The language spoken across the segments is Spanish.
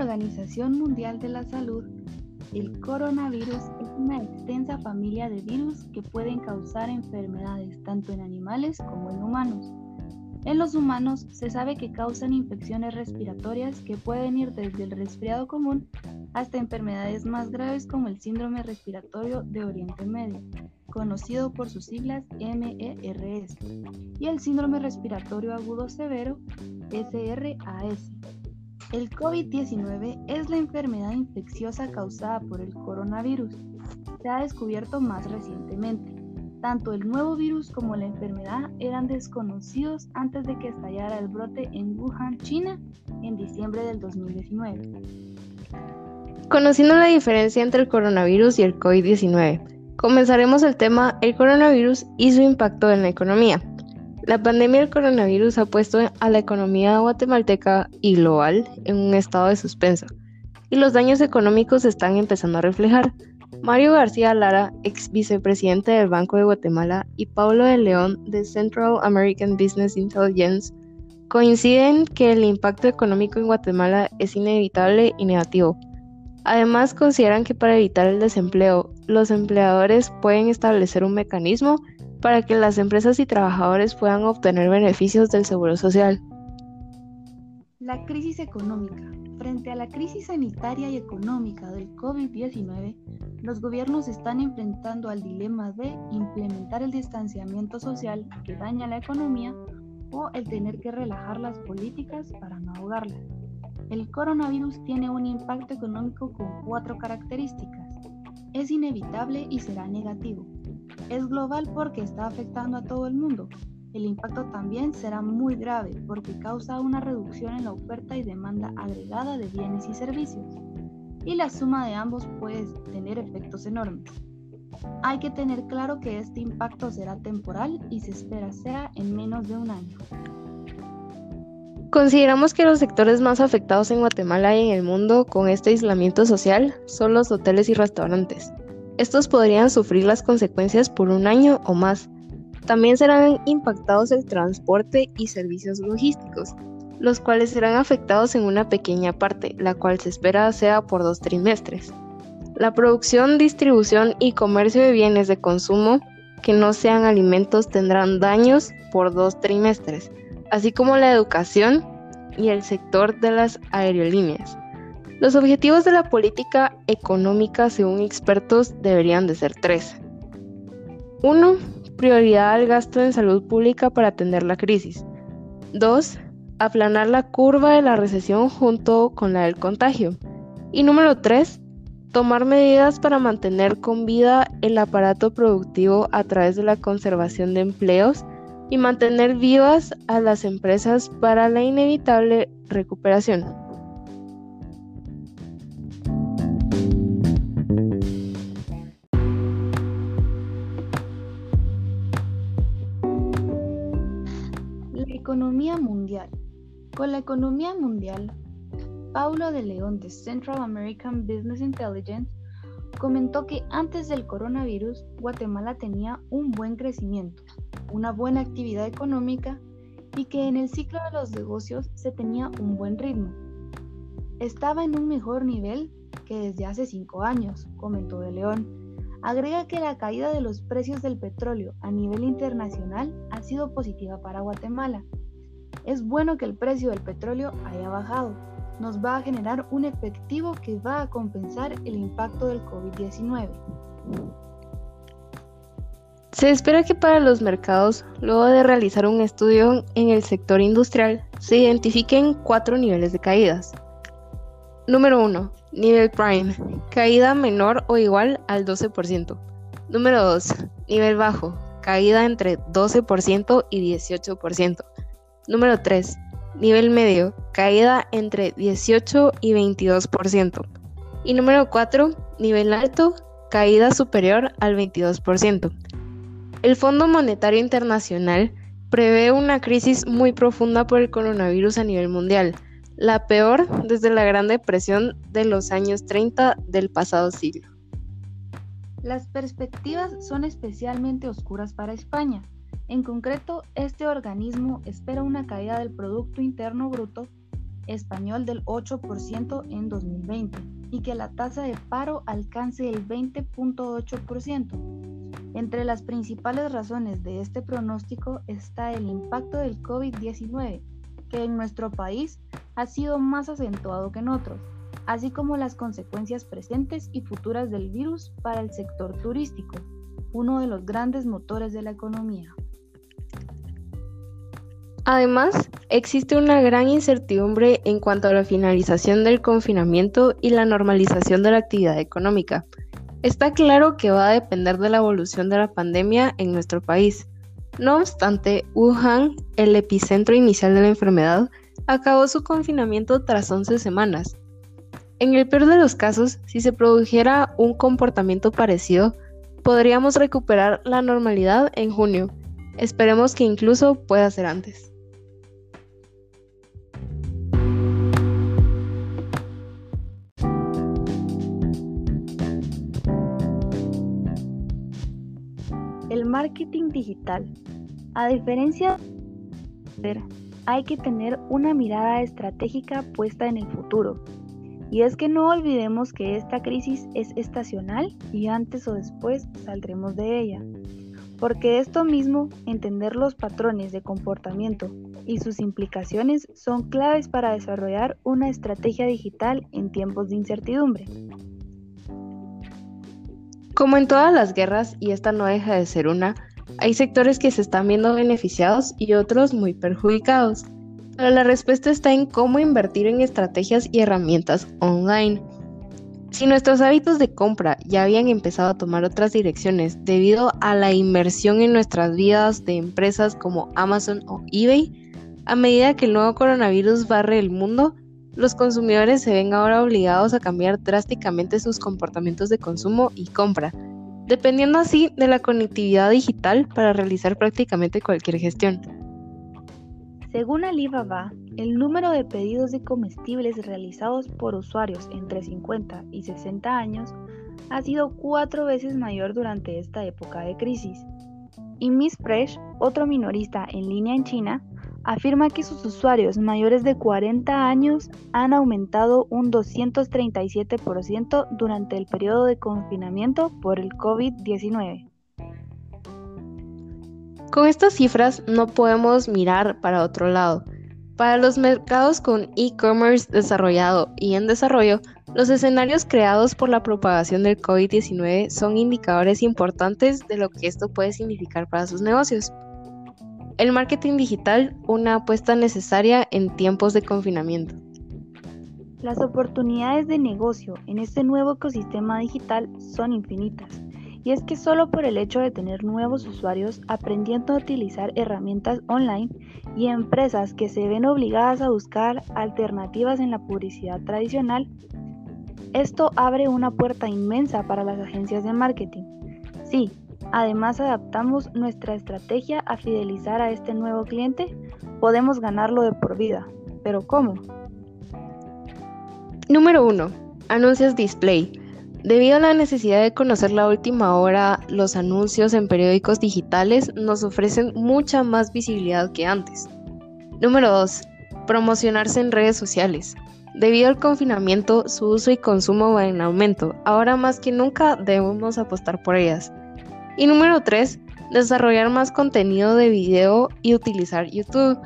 Organización Mundial de la Salud, el coronavirus es una extensa familia de virus que pueden causar enfermedades tanto en animales como en humanos. En los humanos se sabe que causan infecciones respiratorias que pueden ir desde el resfriado común hasta enfermedades más graves como el síndrome respiratorio de Oriente Medio, conocido por sus siglas MERS, y el síndrome respiratorio agudo severo SRAS. El COVID-19 es la enfermedad infecciosa causada por el coronavirus. Se ha descubierto más recientemente. Tanto el nuevo virus como la enfermedad eran desconocidos antes de que estallara el brote en Wuhan, China, en diciembre del 2019. Conociendo la diferencia entre el coronavirus y el COVID-19, comenzaremos el tema el coronavirus y su impacto en la economía. La pandemia del coronavirus ha puesto a la economía guatemalteca y global en un estado de suspenso, y los daños económicos están empezando a reflejar. Mario García Lara, ex vicepresidente del Banco de Guatemala, y Paulo de León, de Central American Business Intelligence, coinciden que el impacto económico en Guatemala es inevitable y negativo. Además, consideran que para evitar el desempleo, los empleadores pueden establecer un mecanismo para que las empresas y trabajadores puedan obtener beneficios del Seguro Social. La crisis económica. Frente a la crisis sanitaria y económica del COVID-19, los gobiernos están enfrentando al dilema de implementar el distanciamiento social que daña la economía o el tener que relajar las políticas para no ahogarla. El coronavirus tiene un impacto económico con cuatro características. Es inevitable y será negativo es global porque está afectando a todo el mundo. El impacto también será muy grave porque causa una reducción en la oferta y demanda agregada de bienes y servicios. Y la suma de ambos puede tener efectos enormes. Hay que tener claro que este impacto será temporal y se espera sea en menos de un año. Consideramos que los sectores más afectados en Guatemala y en el mundo con este aislamiento social son los hoteles y restaurantes. Estos podrían sufrir las consecuencias por un año o más. También serán impactados el transporte y servicios logísticos, los cuales serán afectados en una pequeña parte, la cual se espera sea por dos trimestres. La producción, distribución y comercio de bienes de consumo que no sean alimentos tendrán daños por dos trimestres, así como la educación y el sector de las aerolíneas. Los objetivos de la política económica, según expertos, deberían de ser tres. 1. Prioridad al gasto en salud pública para atender la crisis. 2. Aplanar la curva de la recesión junto con la del contagio. Y número 3. Tomar medidas para mantener con vida el aparato productivo a través de la conservación de empleos y mantener vivas a las empresas para la inevitable recuperación. Con la economía mundial, Paulo de León de Central American Business Intelligence comentó que antes del coronavirus Guatemala tenía un buen crecimiento, una buena actividad económica y que en el ciclo de los negocios se tenía un buen ritmo. Estaba en un mejor nivel que desde hace cinco años, comentó de León Agrega que la caída de los precios del petróleo a nivel internacional ha sido positiva para Guatemala. Es bueno que el precio del petróleo haya bajado. Nos va a generar un efectivo que va a compensar el impacto del COVID-19. Se espera que para los mercados, luego de realizar un estudio en el sector industrial, se identifiquen cuatro niveles de caídas. Número 1. Nivel Prime. Caída menor o igual al 12%. Número 2. Nivel bajo. Caída entre 12% y 18%. Número 3. Nivel medio. Caída entre 18 y 22%. Y número 4. Nivel alto. Caída superior al 22%. El Fondo Monetario Internacional prevé una crisis muy profunda por el coronavirus a nivel mundial la peor desde la Gran Depresión de los años 30 del pasado siglo. Las perspectivas son especialmente oscuras para España. En concreto, este organismo espera una caída del Producto Interno Bruto español del 8% en 2020 y que la tasa de paro alcance el 20.8%. Entre las principales razones de este pronóstico está el impacto del COVID-19, que en nuestro país ha sido más acentuado que en otros, así como las consecuencias presentes y futuras del virus para el sector turístico, uno de los grandes motores de la economía. Además, existe una gran incertidumbre en cuanto a la finalización del confinamiento y la normalización de la actividad económica. Está claro que va a depender de la evolución de la pandemia en nuestro país. No obstante, Wuhan, el epicentro inicial de la enfermedad, acabó su confinamiento tras 11 semanas. En el peor de los casos, si se produjera un comportamiento parecido, podríamos recuperar la normalidad en junio. Esperemos que incluso pueda ser antes. Marketing digital. A diferencia de hay que tener una mirada estratégica puesta en el futuro. Y es que no olvidemos que esta crisis es estacional y antes o después saldremos de ella. Porque esto mismo, entender los patrones de comportamiento y sus implicaciones son claves para desarrollar una estrategia digital en tiempos de incertidumbre. Como en todas las guerras, y esta no deja de ser una, hay sectores que se están viendo beneficiados y otros muy perjudicados. Pero la respuesta está en cómo invertir en estrategias y herramientas online. Si nuestros hábitos de compra ya habían empezado a tomar otras direcciones debido a la inversión en nuestras vidas de empresas como Amazon o eBay, a medida que el nuevo coronavirus barre el mundo, los consumidores se ven ahora obligados a cambiar drásticamente sus comportamientos de consumo y compra, dependiendo así de la conectividad digital para realizar prácticamente cualquier gestión. Según Alibaba, el número de pedidos de comestibles realizados por usuarios entre 50 y 60 años ha sido cuatro veces mayor durante esta época de crisis. Y Miss Fresh, otro minorista en línea en China, afirma que sus usuarios mayores de 40 años han aumentado un 237% durante el periodo de confinamiento por el COVID-19. Con estas cifras no podemos mirar para otro lado. Para los mercados con e-commerce desarrollado y en desarrollo, los escenarios creados por la propagación del COVID-19 son indicadores importantes de lo que esto puede significar para sus negocios. El marketing digital, una apuesta necesaria en tiempos de confinamiento. Las oportunidades de negocio en este nuevo ecosistema digital son infinitas. Y es que solo por el hecho de tener nuevos usuarios aprendiendo a utilizar herramientas online y empresas que se ven obligadas a buscar alternativas en la publicidad tradicional, esto abre una puerta inmensa para las agencias de marketing. Sí, Además, adaptamos nuestra estrategia a fidelizar a este nuevo cliente, podemos ganarlo de por vida. ¿Pero cómo? Número 1. Anuncios display. Debido a la necesidad de conocer la última hora, los anuncios en periódicos digitales nos ofrecen mucha más visibilidad que antes. Número 2. Promocionarse en redes sociales. Debido al confinamiento, su uso y consumo va en aumento. Ahora más que nunca debemos apostar por ellas. Y número 3, desarrollar más contenido de video y utilizar YouTube.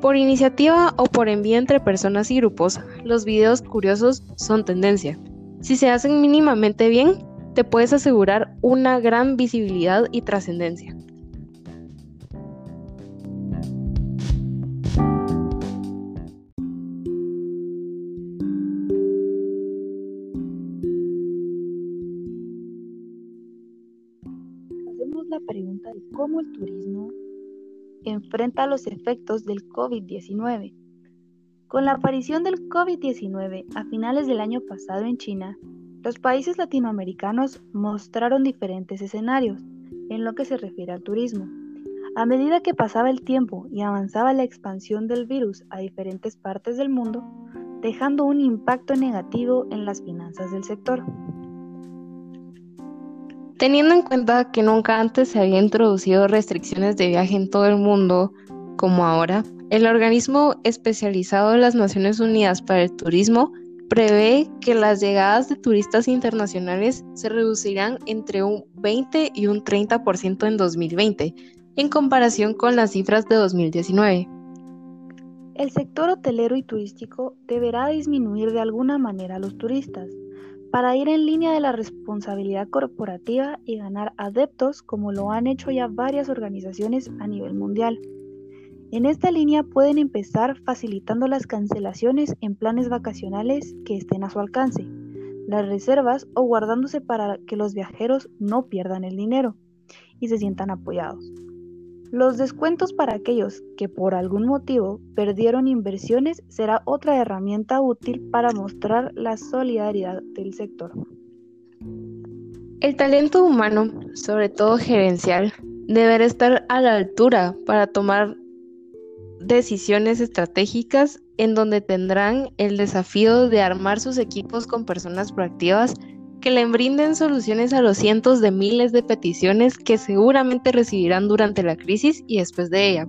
Por iniciativa o por envío entre personas y grupos, los videos curiosos son tendencia. Si se hacen mínimamente bien, te puedes asegurar una gran visibilidad y trascendencia. Cómo el turismo enfrenta los efectos del COVID-19. Con la aparición del COVID-19 a finales del año pasado en China, los países latinoamericanos mostraron diferentes escenarios en lo que se refiere al turismo. A medida que pasaba el tiempo y avanzaba la expansión del virus a diferentes partes del mundo, dejando un impacto negativo en las finanzas del sector. Teniendo en cuenta que nunca antes se había introducido restricciones de viaje en todo el mundo como ahora, el organismo especializado de las Naciones Unidas para el Turismo prevé que las llegadas de turistas internacionales se reducirán entre un 20 y un 30% en 2020, en comparación con las cifras de 2019. El sector hotelero y turístico deberá disminuir de alguna manera a los turistas para ir en línea de la responsabilidad corporativa y ganar adeptos como lo han hecho ya varias organizaciones a nivel mundial. En esta línea pueden empezar facilitando las cancelaciones en planes vacacionales que estén a su alcance, las reservas o guardándose para que los viajeros no pierdan el dinero y se sientan apoyados. Los descuentos para aquellos que por algún motivo perdieron inversiones será otra herramienta útil para mostrar la solidaridad del sector. El talento humano, sobre todo gerencial, deberá estar a la altura para tomar decisiones estratégicas en donde tendrán el desafío de armar sus equipos con personas proactivas que le brinden soluciones a los cientos de miles de peticiones que seguramente recibirán durante la crisis y después de ella.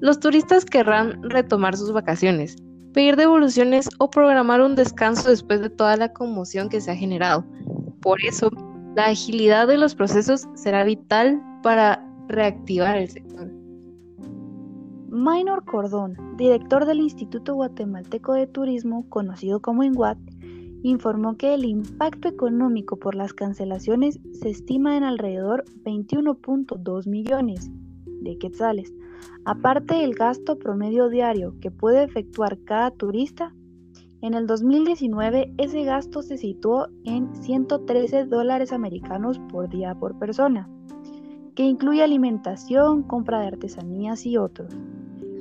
Los turistas querrán retomar sus vacaciones, pedir devoluciones o programar un descanso después de toda la conmoción que se ha generado. Por eso, la agilidad de los procesos será vital para reactivar el sector. Minor Cordón, director del Instituto Guatemalteco de Turismo, conocido como INGUAT, informó que el impacto económico por las cancelaciones se estima en alrededor 21.2 millones de quetzales, aparte del gasto promedio diario que puede efectuar cada turista. En el 2019 ese gasto se situó en 113 dólares americanos por día por persona, que incluye alimentación, compra de artesanías y otros.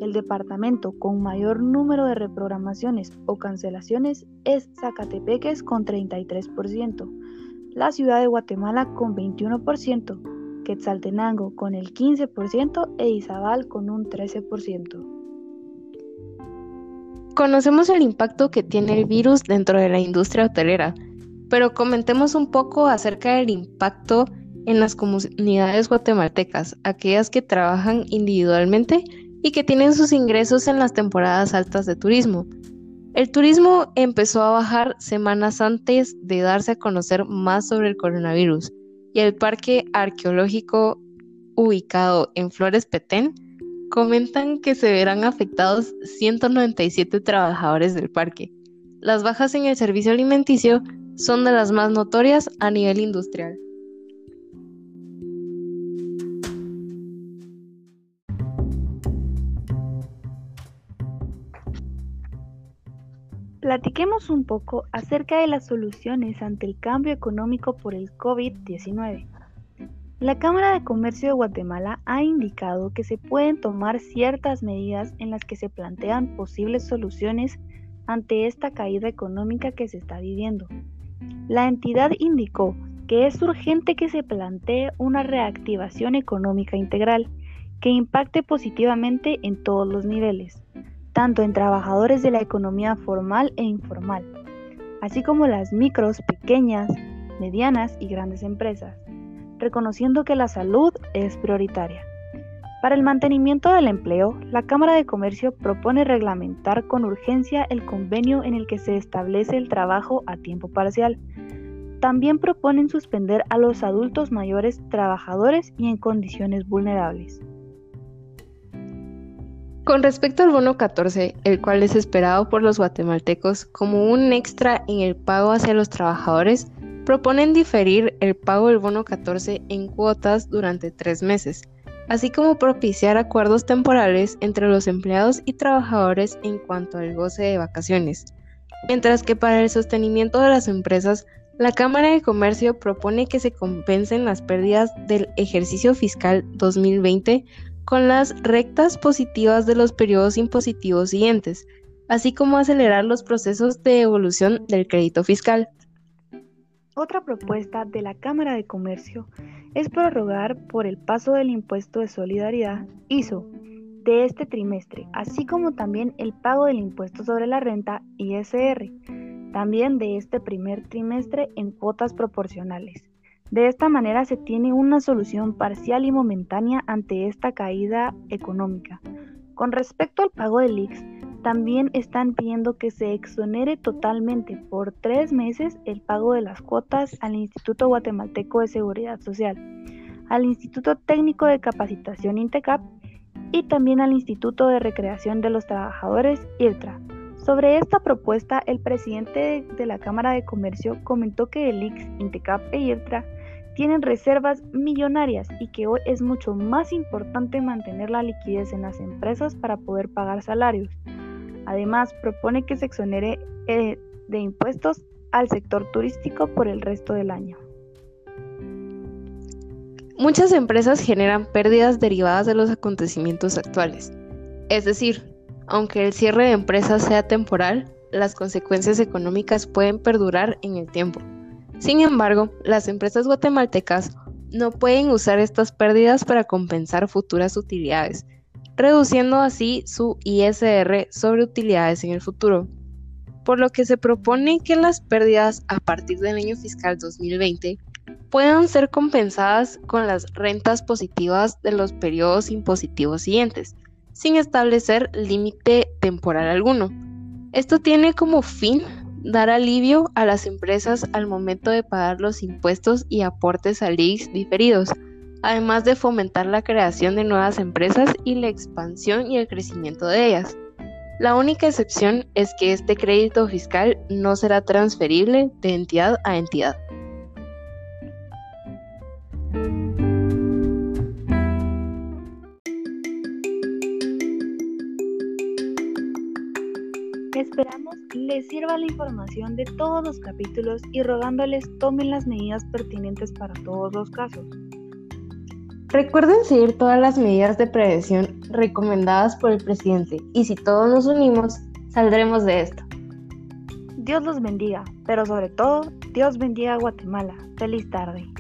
El departamento con mayor número de reprogramaciones o cancelaciones es Zacatepeques con 33%, la ciudad de Guatemala con 21%, Quetzaltenango con el 15% e Izabal con un 13%. Conocemos el impacto que tiene el virus dentro de la industria hotelera, pero comentemos un poco acerca del impacto en las comunidades guatemaltecas, aquellas que trabajan individualmente y que tienen sus ingresos en las temporadas altas de turismo. El turismo empezó a bajar semanas antes de darse a conocer más sobre el coronavirus y el parque arqueológico ubicado en Flores Petén comentan que se verán afectados 197 trabajadores del parque. Las bajas en el servicio alimenticio son de las más notorias a nivel industrial. Platiquemos un poco acerca de las soluciones ante el cambio económico por el COVID-19. La Cámara de Comercio de Guatemala ha indicado que se pueden tomar ciertas medidas en las que se plantean posibles soluciones ante esta caída económica que se está viviendo. La entidad indicó que es urgente que se plantee una reactivación económica integral que impacte positivamente en todos los niveles, tanto en trabajadores de la economía formal e informal, así como las micros, pequeñas, medianas y grandes empresas, reconociendo que la salud es prioritaria. Para el mantenimiento del empleo, la Cámara de Comercio propone reglamentar con urgencia el convenio en el que se establece el trabajo a tiempo parcial. También proponen suspender a los adultos mayores trabajadores y en condiciones vulnerables. Con respecto al bono 14, el cual es esperado por los guatemaltecos como un extra en el pago hacia los trabajadores, proponen diferir el pago del bono 14 en cuotas durante tres meses, así como propiciar acuerdos temporales entre los empleados y trabajadores en cuanto al goce de vacaciones. Mientras que para el sostenimiento de las empresas, la Cámara de Comercio propone que se compensen las pérdidas del ejercicio fiscal 2020 con las rectas positivas de los periodos impositivos siguientes, así como acelerar los procesos de evolución del crédito fiscal. Otra propuesta de la Cámara de Comercio es prorrogar por el paso del impuesto de solidaridad ISO de este trimestre, así como también el pago del impuesto sobre la renta ISR, también de este primer trimestre en cuotas proporcionales. De esta manera se tiene una solución parcial y momentánea ante esta caída económica, Con respecto al pago del IX, también están pidiendo que se exonere totalmente por tres meses el pago de las cuotas al Instituto Guatemalteco de Seguridad Social, al Instituto Técnico de Capacitación INTECAP y también al Instituto de Recreación de los Trabajadores IRTRA. Sobre esta propuesta, el presidente de la Cámara de Comercio comentó que el IX, INTECAP e IRTRA tienen reservas millonarias y que hoy es mucho más importante mantener la liquidez en las empresas para poder pagar salarios. Además, propone que se exonere eh, de impuestos al sector turístico por el resto del año. Muchas empresas generan pérdidas derivadas de los acontecimientos actuales. Es decir, aunque el cierre de empresas sea temporal, las consecuencias económicas pueden perdurar en el tiempo. Sin embargo, las empresas guatemaltecas no pueden usar estas pérdidas para compensar futuras utilidades, reduciendo así su ISR sobre utilidades en el futuro. Por lo que se propone que las pérdidas a partir del año fiscal 2020 puedan ser compensadas con las rentas positivas de los periodos impositivos siguientes, sin establecer límite temporal alguno. Esto tiene como fin dar alivio a las empresas al momento de pagar los impuestos y aportes al IX diferidos, además de fomentar la creación de nuevas empresas y la expansión y el crecimiento de ellas. La única excepción es que este crédito fiscal no será transferible de entidad a entidad. Les sirva la información de todos los capítulos y rogándoles tomen las medidas pertinentes para todos los casos. Recuerden seguir todas las medidas de prevención recomendadas por el presidente y si todos nos unimos, saldremos de esto. Dios los bendiga, pero sobre todo, Dios bendiga a Guatemala. Feliz tarde.